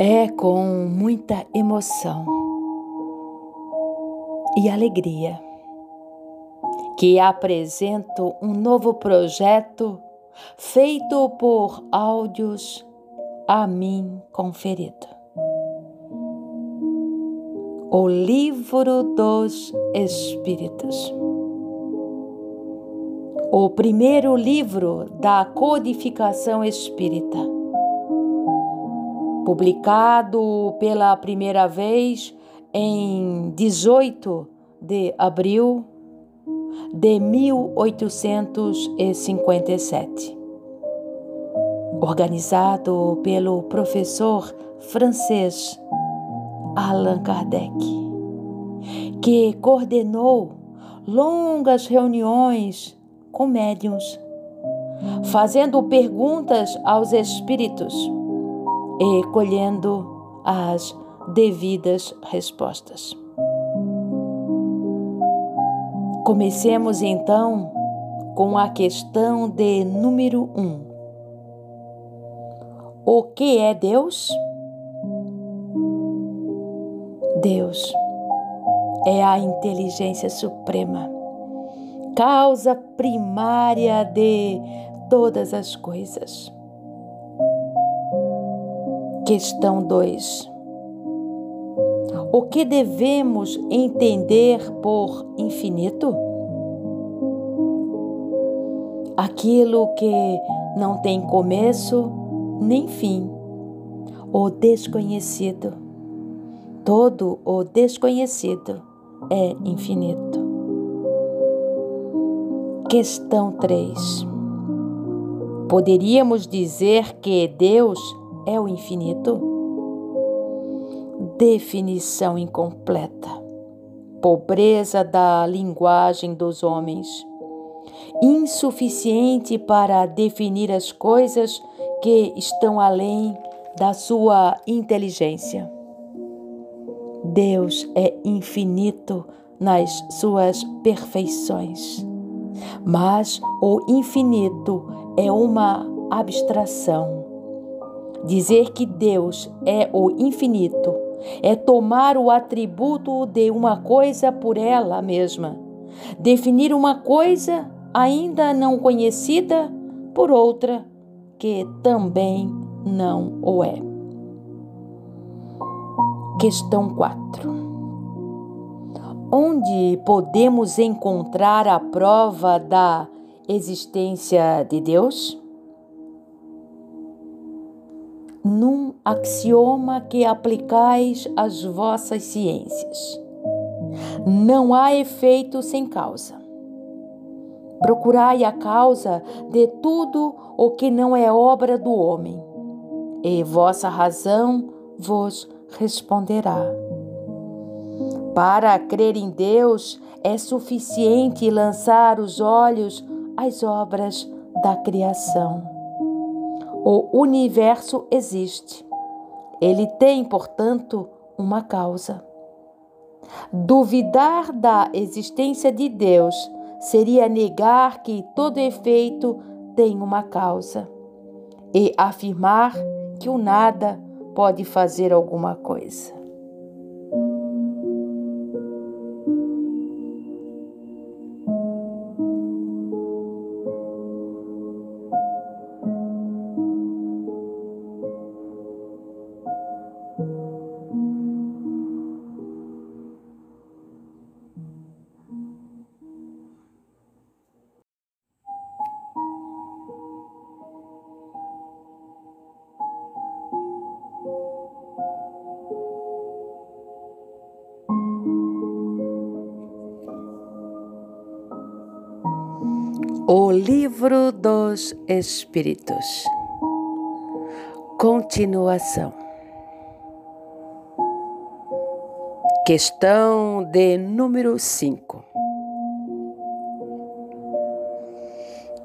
É com muita emoção e alegria que apresento um novo projeto feito por áudios a mim conferido. O Livro dos Espíritos. O primeiro livro da codificação espírita publicado pela primeira vez em 18 de abril de 1857. Organizado pelo professor francês Allan Kardec, que coordenou longas reuniões com médiums, fazendo perguntas aos espíritos e colhendo as devidas respostas. Comecemos então com a questão de número um. O que é Deus? Deus é a inteligência suprema, causa primária de todas as coisas. Questão 2. O que devemos entender por infinito? Aquilo que não tem começo nem fim, o desconhecido. Todo o desconhecido é infinito. Questão 3. Poderíamos dizer que Deus é o infinito? Definição incompleta. Pobreza da linguagem dos homens. Insuficiente para definir as coisas que estão além da sua inteligência. Deus é infinito nas suas perfeições, mas o infinito é uma abstração Dizer que Deus é o infinito é tomar o atributo de uma coisa por ela mesma, definir uma coisa ainda não conhecida por outra que também não o é. Questão 4. Onde podemos encontrar a prova da existência de Deus? Num axioma que aplicais às vossas ciências. Não há efeito sem causa. Procurai a causa de tudo o que não é obra do homem, e vossa razão vos responderá. Para crer em Deus é suficiente lançar os olhos às obras da criação o universo existe. Ele tem, portanto, uma causa. Duvidar da existência de Deus seria negar que todo efeito tem uma causa e afirmar que o nada pode fazer alguma coisa. Livro dos Espíritos. Continuação. Questão de número 5.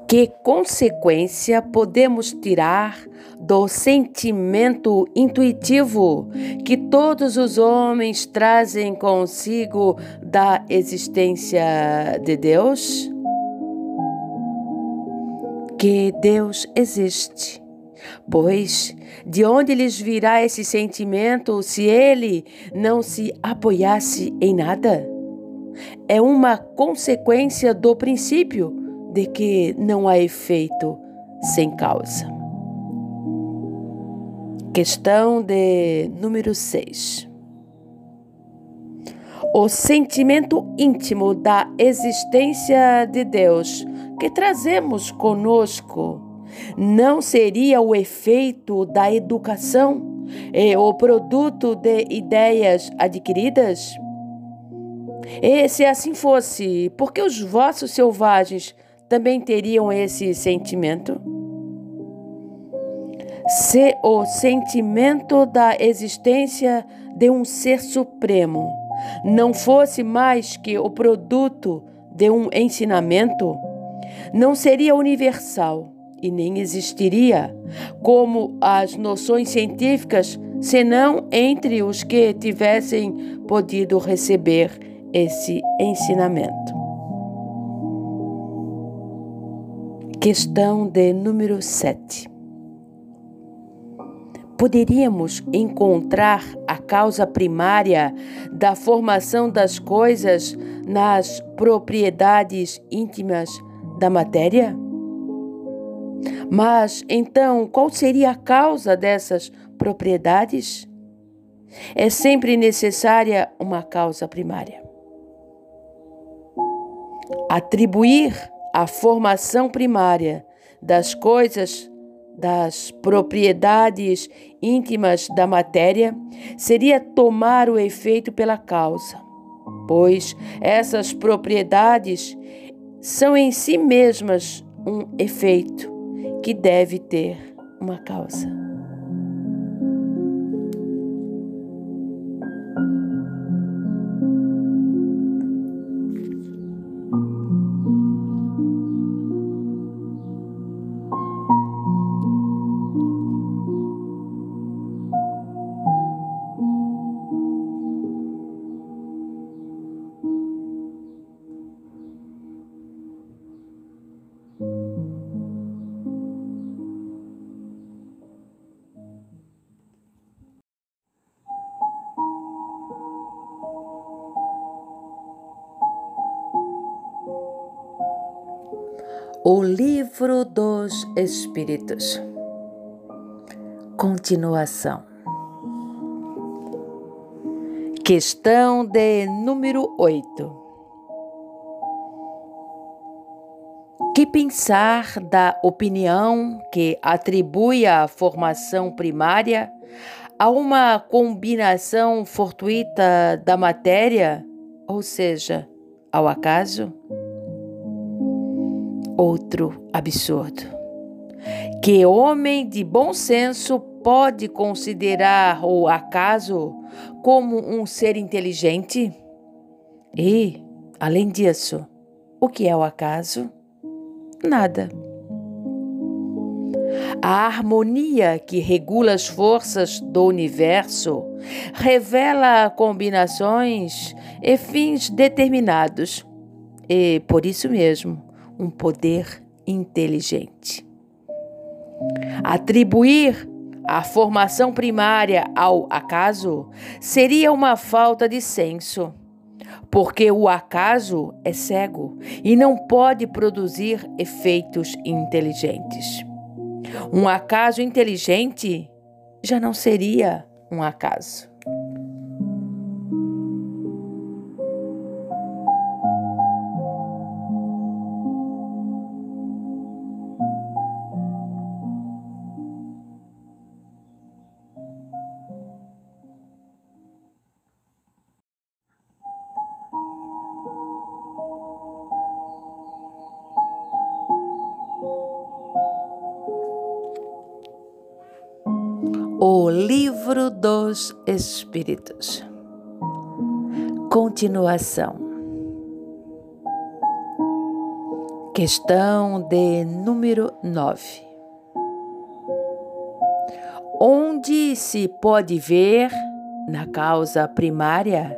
Que consequência podemos tirar do sentimento intuitivo que todos os homens trazem consigo da existência de Deus? Que Deus existe, Pois de onde lhes virá esse sentimento se ele não se apoiasse em nada? É uma consequência do princípio de que não há efeito sem causa. Questão de número 6. O sentimento íntimo da existência de Deus que trazemos conosco não seria o efeito da educação e o produto de ideias adquiridas? E se assim fosse, por que os vossos selvagens também teriam esse sentimento? Se o sentimento da existência de um ser supremo não fosse mais que o produto de um ensinamento, não seria universal e nem existiria, como as noções científicas, senão entre os que tivessem podido receber esse ensinamento. Questão de número 7. Poderíamos encontrar a causa primária da formação das coisas nas propriedades íntimas da matéria? Mas então, qual seria a causa dessas propriedades? É sempre necessária uma causa primária. Atribuir a formação primária das coisas, das propriedades íntimas da matéria, seria tomar o efeito pela causa, pois essas propriedades são em si mesmas um efeito que deve ter uma causa. O Livro dos Espíritos. Continuação. Questão de número 8. Que pensar da opinião que atribui a formação primária a uma combinação fortuita da matéria, ou seja, ao acaso? Outro absurdo. Que homem de bom senso pode considerar o acaso como um ser inteligente? E, além disso, o que é o acaso? Nada. A harmonia que regula as forças do universo revela combinações e fins determinados, e por isso mesmo um poder inteligente. Atribuir a formação primária ao acaso seria uma falta de senso, porque o acaso é cego e não pode produzir efeitos inteligentes. Um acaso inteligente já não seria um acaso. Livro dos Espíritos. Continuação. Questão de número 9. Onde se pode ver, na causa primária,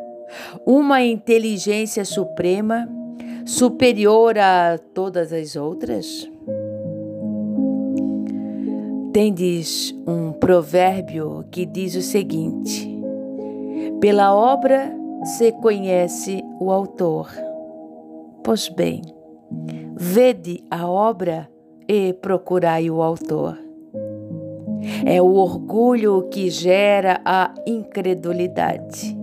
uma inteligência suprema superior a todas as outras? Tendes um provérbio que diz o seguinte: Pela obra se conhece o autor. Pois bem, vede a obra e procurai o autor. É o orgulho que gera a incredulidade.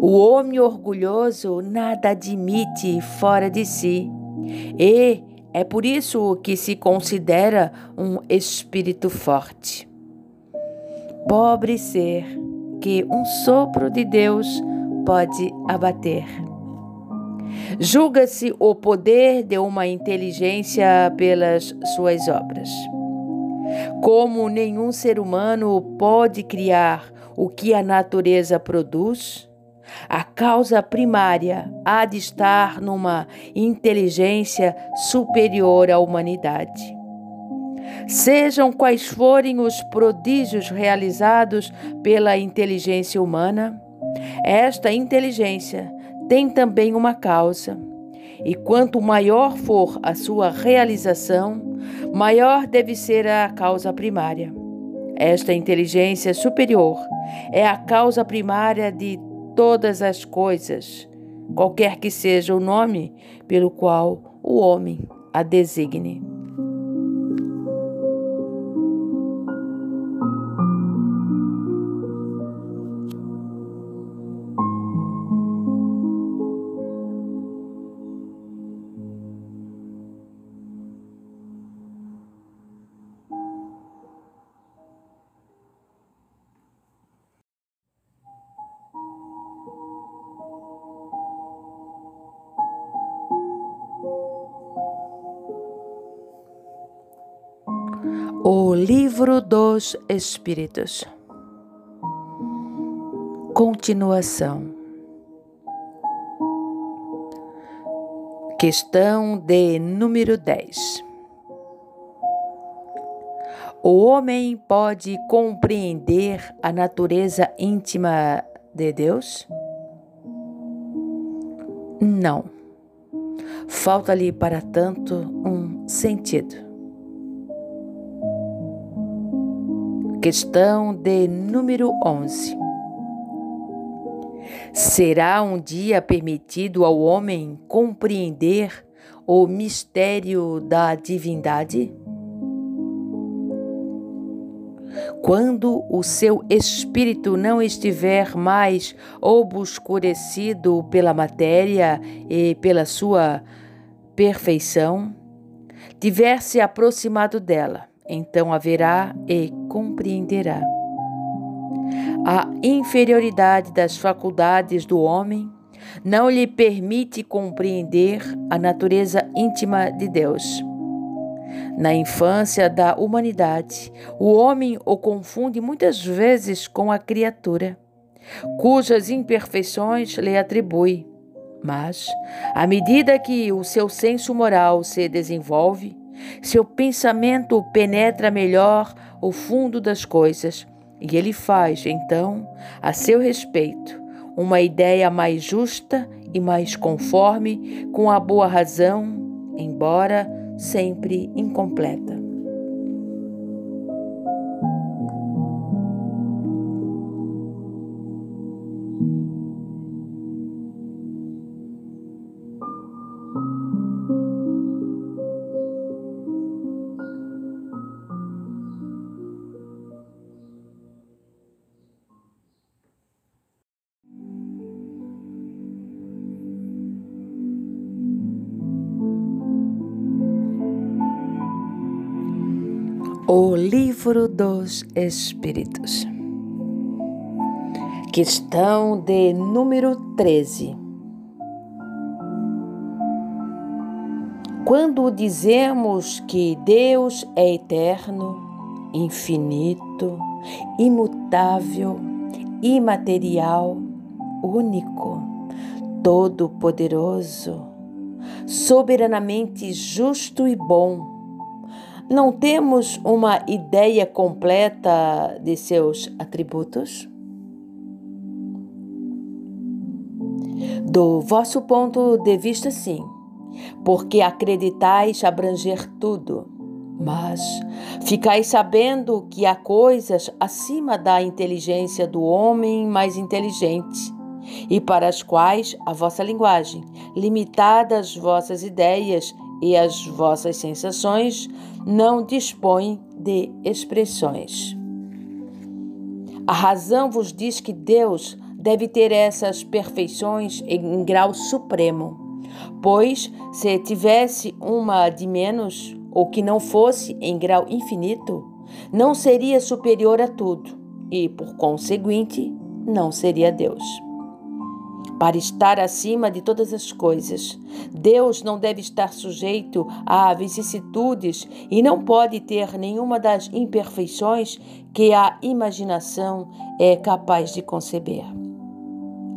O homem orgulhoso nada admite fora de si e é por isso que se considera um espírito forte. Pobre ser que um sopro de Deus pode abater. Julga-se o poder de uma inteligência pelas suas obras. Como nenhum ser humano pode criar o que a natureza produz, a causa primária há de estar numa inteligência superior à humanidade. Sejam quais forem os prodígios realizados pela inteligência humana, esta inteligência tem também uma causa, e quanto maior for a sua realização, maior deve ser a causa primária. Esta inteligência superior é a causa primária de todas as coisas, qualquer que seja o nome pelo qual o homem a designe. O Livro dos Espíritos. Continuação. Questão de número 10. O homem pode compreender a natureza íntima de Deus? Não. Falta-lhe, para tanto, um sentido. Questão de número 11. Será um dia permitido ao homem compreender o mistério da divindade? Quando o seu espírito não estiver mais obscurecido pela matéria e pela sua perfeição, tiver se aproximado dela então haverá e compreenderá. A inferioridade das faculdades do homem não lhe permite compreender a natureza íntima de Deus. Na infância da humanidade, o homem o confunde muitas vezes com a criatura, cujas imperfeições lhe atribui. Mas, à medida que o seu senso moral se desenvolve, seu pensamento penetra melhor o fundo das coisas e ele faz, então, a seu respeito, uma ideia mais justa e mais conforme com a boa razão, embora sempre incompleta. O Livro dos Espíritos. Questão de número 13. Quando dizemos que Deus é eterno, infinito, imutável, imaterial, único, todo-poderoso, soberanamente justo e bom, não temos uma ideia completa de seus atributos? Do vosso ponto de vista, sim, porque acreditais abranger tudo. Mas ficai sabendo que há coisas acima da inteligência do homem mais inteligente, e para as quais a vossa linguagem, limitada às vossas ideias e às vossas sensações, não dispõe de expressões. A razão vos diz que Deus deve ter essas perfeições em grau supremo, pois se tivesse uma de menos, ou que não fosse em grau infinito, não seria superior a tudo e, por conseguinte, não seria Deus para estar acima de todas as coisas. Deus não deve estar sujeito a vicissitudes e não pode ter nenhuma das imperfeições que a imaginação é capaz de conceber.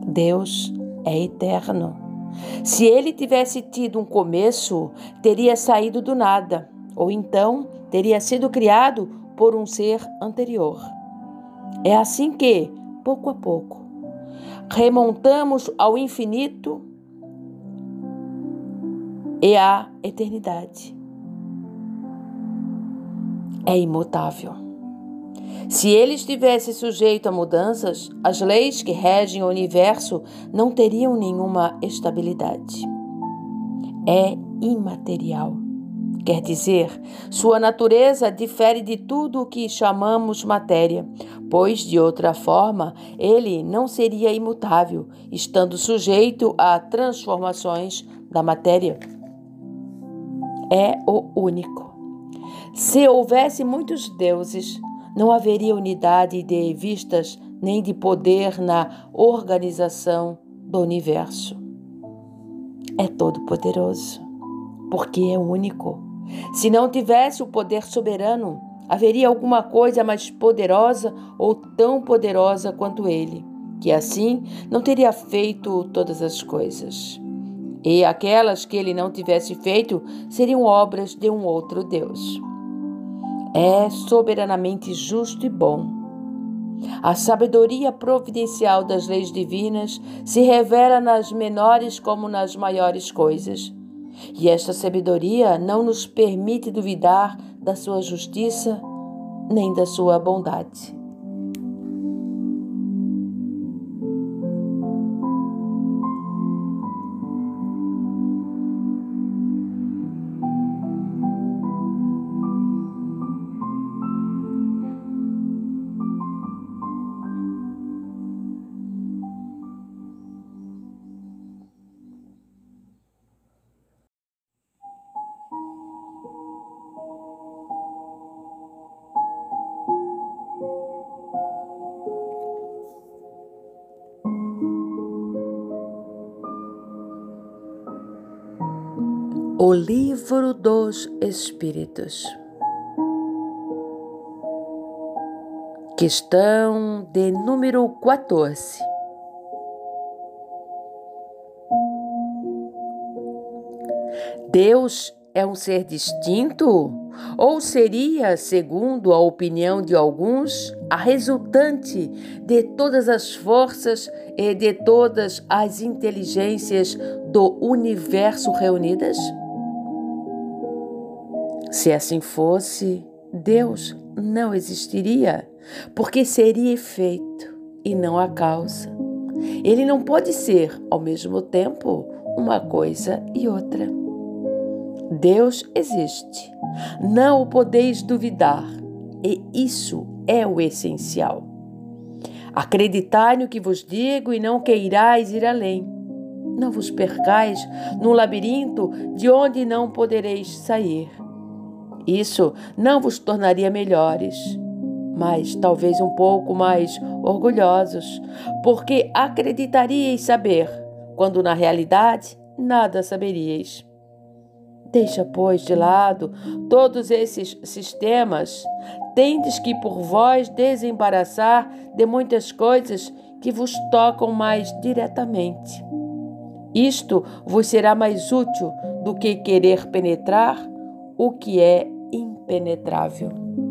Deus é eterno. Se ele tivesse tido um começo, teria saído do nada, ou então teria sido criado por um ser anterior. É assim que, pouco a pouco, remontamos ao infinito e à eternidade. É imutável. Se ele estivesse sujeito a mudanças, as leis que regem o universo não teriam nenhuma estabilidade. É imaterial. Quer dizer, sua natureza difere de tudo o que chamamos matéria, pois, de outra forma, ele não seria imutável, estando sujeito a transformações da matéria. É o único. Se houvesse muitos deuses, não haveria unidade de vistas nem de poder na organização do universo. É todo-poderoso, porque é único se não tivesse o poder soberano, haveria alguma coisa mais poderosa ou tão poderosa quanto ele, que assim não teria feito todas as coisas. E aquelas que ele não tivesse feito seriam obras de um outro Deus. É soberanamente justo e bom. A sabedoria providencial das leis divinas se revela nas menores como nas maiores coisas e esta sabedoria não nos permite duvidar da sua justiça nem da sua bondade. O Livro dos Espíritos. Questão de número 14. Deus é um ser distinto? Ou seria, segundo a opinião de alguns, a resultante de todas as forças e de todas as inteligências do universo reunidas? Se assim fosse, Deus não existiria, porque seria efeito e não a causa. Ele não pode ser, ao mesmo tempo, uma coisa e outra. Deus existe. Não o podeis duvidar, e isso é o essencial. Acreditai no que vos digo e não queirais ir além. Não vos percais num labirinto de onde não podereis sair. Isso não vos tornaria melhores, mas talvez um pouco mais orgulhosos, porque acreditaríeis saber, quando na realidade nada saberíeis. Deixa, pois, de lado todos esses sistemas. Tendes que por vós desembaraçar de muitas coisas que vos tocam mais diretamente. Isto vos será mais útil do que querer penetrar o que é impenetrável.